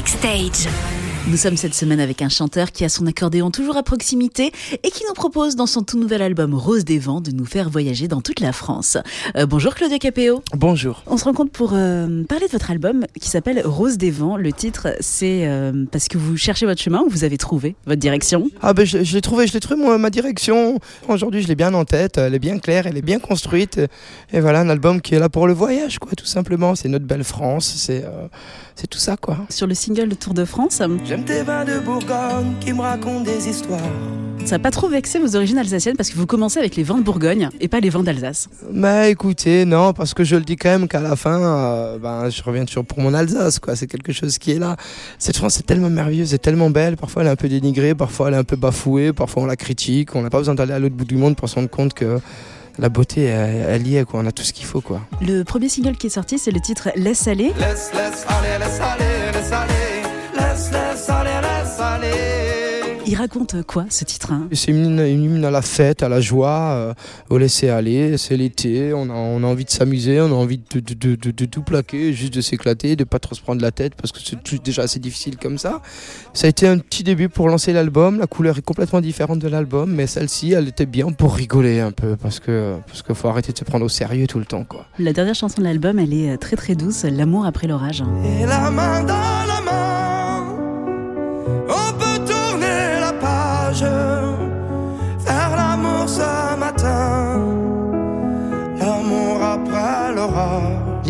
Backstage. Nous sommes cette semaine avec un chanteur qui a son accordéon toujours à proximité et qui nous propose dans son tout nouvel album Rose des Vents de nous faire voyager dans toute la France. Euh, bonjour Claudio Capéo. Bonjour. On se rencontre pour euh, parler de votre album qui s'appelle Rose des Vents. Le titre, c'est euh, parce que vous cherchez votre chemin ou vous avez trouvé votre direction? Ah ben je, je l'ai trouvé, je l'ai trouvé moi, ma direction. Aujourd'hui je l'ai bien en tête, elle est bien claire, elle est bien construite. Et voilà un album qui est là pour le voyage quoi, tout simplement. C'est notre belle France, c'est euh, c'est tout ça quoi. Sur le single de Tour de France, J'aime tes vins de Bourgogne qui me racontent des histoires. ça n'a pas trop vexé vos origines alsaciennes parce que vous commencez avec les vins de Bourgogne et pas les vins d'Alsace. Mais écoutez, non, parce que je le dis quand même qu'à la fin, euh, ben, je reviens toujours pour mon Alsace, quoi. C'est quelque chose qui est là. Cette France est tellement merveilleuse, est tellement belle. Parfois, elle est un peu dénigrée, parfois, elle est un peu bafouée, parfois, on la critique. On n'a pas besoin d'aller à l'autre bout du monde pour se rendre compte que la beauté, elle, elle y est, quoi. On a tout ce qu'il faut, quoi. Le premier single qui est sorti, c'est le titre Laisse aller. Laisse, laisse aller, laisse aller, laisse aller. Laisse, laisse aller, laisse aller. Il raconte quoi ce titre hein? C'est une, une hymne à la fête, à la joie, euh, au laisser aller. C'est l'été, on a, on a envie de s'amuser, on a envie de, de, de, de- de tout plaquer, juste de s'éclater, de pas trop se prendre la tête parce que c'est déjà assez difficile comme ça. Ça a été un petit début pour lancer l'album. La couleur est complètement différente de l'album, mais celle-ci, elle était bien pour rigoler un peu parce que parce qu'il faut arrêter de se prendre au sérieux tout le temps, quoi. La dernière chanson de l'album, elle est euh, très très douce, L'amour après l'orage. Et la main dans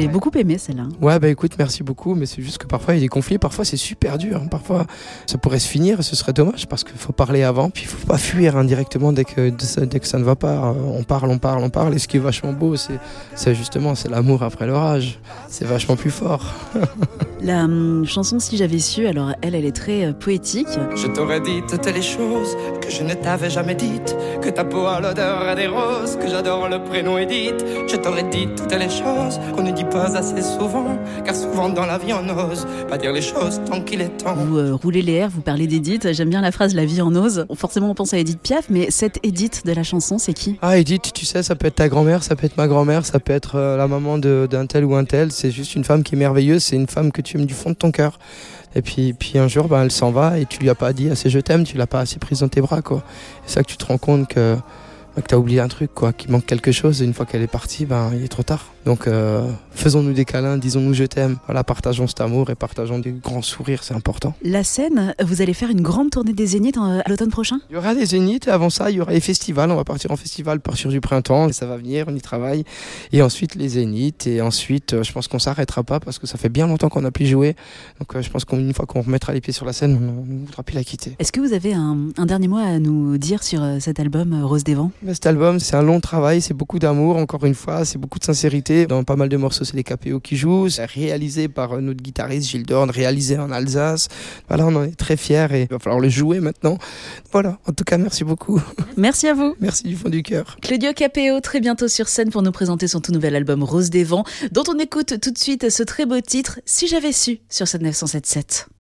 J'ai beaucoup aimé celle-là. Ouais, bah écoute, merci beaucoup, mais c'est juste que parfois il y a des conflits, parfois c'est super dur, hein. parfois ça pourrait se finir et ce serait dommage parce qu'il faut parler avant, puis il faut pas fuir indirectement dès que, dès que ça ne va pas. On parle, on parle, on parle, et ce qui est vachement beau, c'est c'est justement c'est l'amour après l'orage, c'est vachement plus fort. La hum, chanson Si j'avais su, alors elle, elle est très euh, poétique. Je t'aurais dit toutes les choses que je ne t'avais jamais dites. Que ta peau a l'odeur des roses, que j'adore le prénom Edith. Je t'aurais dit toutes les choses qu'on ne dit pas assez souvent. Car souvent dans la vie on n'ose pas dire les choses tant qu'il est temps. Vous euh, roulez les airs, vous parlez d'Edith. J'aime bien la phrase La vie en ose. Forcément, on pense à Edith Piaf, mais cette Edith de la chanson, c'est qui? Ah Edith, tu sais, ça peut être ta grand-mère, ça peut être ma grand-mère, ça peut être euh, la maman de- d'un tel ou un tel. C'est juste une femme qui est merveilleuse, c'est une femme que tu aimes du fond de ton cœur. Et puis, puis un jour, ben, elle s'en va et tu lui as pas dit assez je t'aime, tu l'as pas assez prise dans tes bras. quoi. C'est ça que tu te rends compte que, ben, que tu as oublié un truc, quoi, qu'il manque quelque chose et une fois qu'elle est partie, ben, il est trop tard. Donc euh, faisons-nous des câlins, disons-nous je t'aime. Voilà, partageons cet amour et partageons des grands sourires, c'est important. La scène, vous allez faire une grande tournée des Zéniths à l'automne prochain? Il y aura des zéniths avant ça, il y aura les festivals. On va partir en festival partir du printemps. Et ça va venir, on y travaille. Et ensuite, les zéniths. Et ensuite, euh, je pense qu'on s'arrêtera pas parce que ça fait bien longtemps qu'on n'a plus joué. Donc, euh, je pense qu'une fois qu'on remettra les pieds sur la scène, on ne voudra plus la quitter. Est-ce que vous avez un, un dernier mot à nous dire sur cet album Rose des Vents? Mais cet album, c'est un long travail, c'est beaucoup d'amour, encore une fois, c'est beaucoup de sincérité. Dans pas mal de morceaux, c'est les KPO qui jouent. C'est réalisé par euh, notre guitariste Gilles Dorn, réalisé en Alsace. Voilà, on en est très fiers et il va falloir le jouer maintenant. Voilà, en tout cas, merci beaucoup. Merci à vous Merci du fond du cœur. Claudio Capéo, très bientôt sur scène pour nous présenter son tout nouvel album Rose des Vents, dont on écoute tout de suite ce très beau titre Si j'avais su sur cette 977.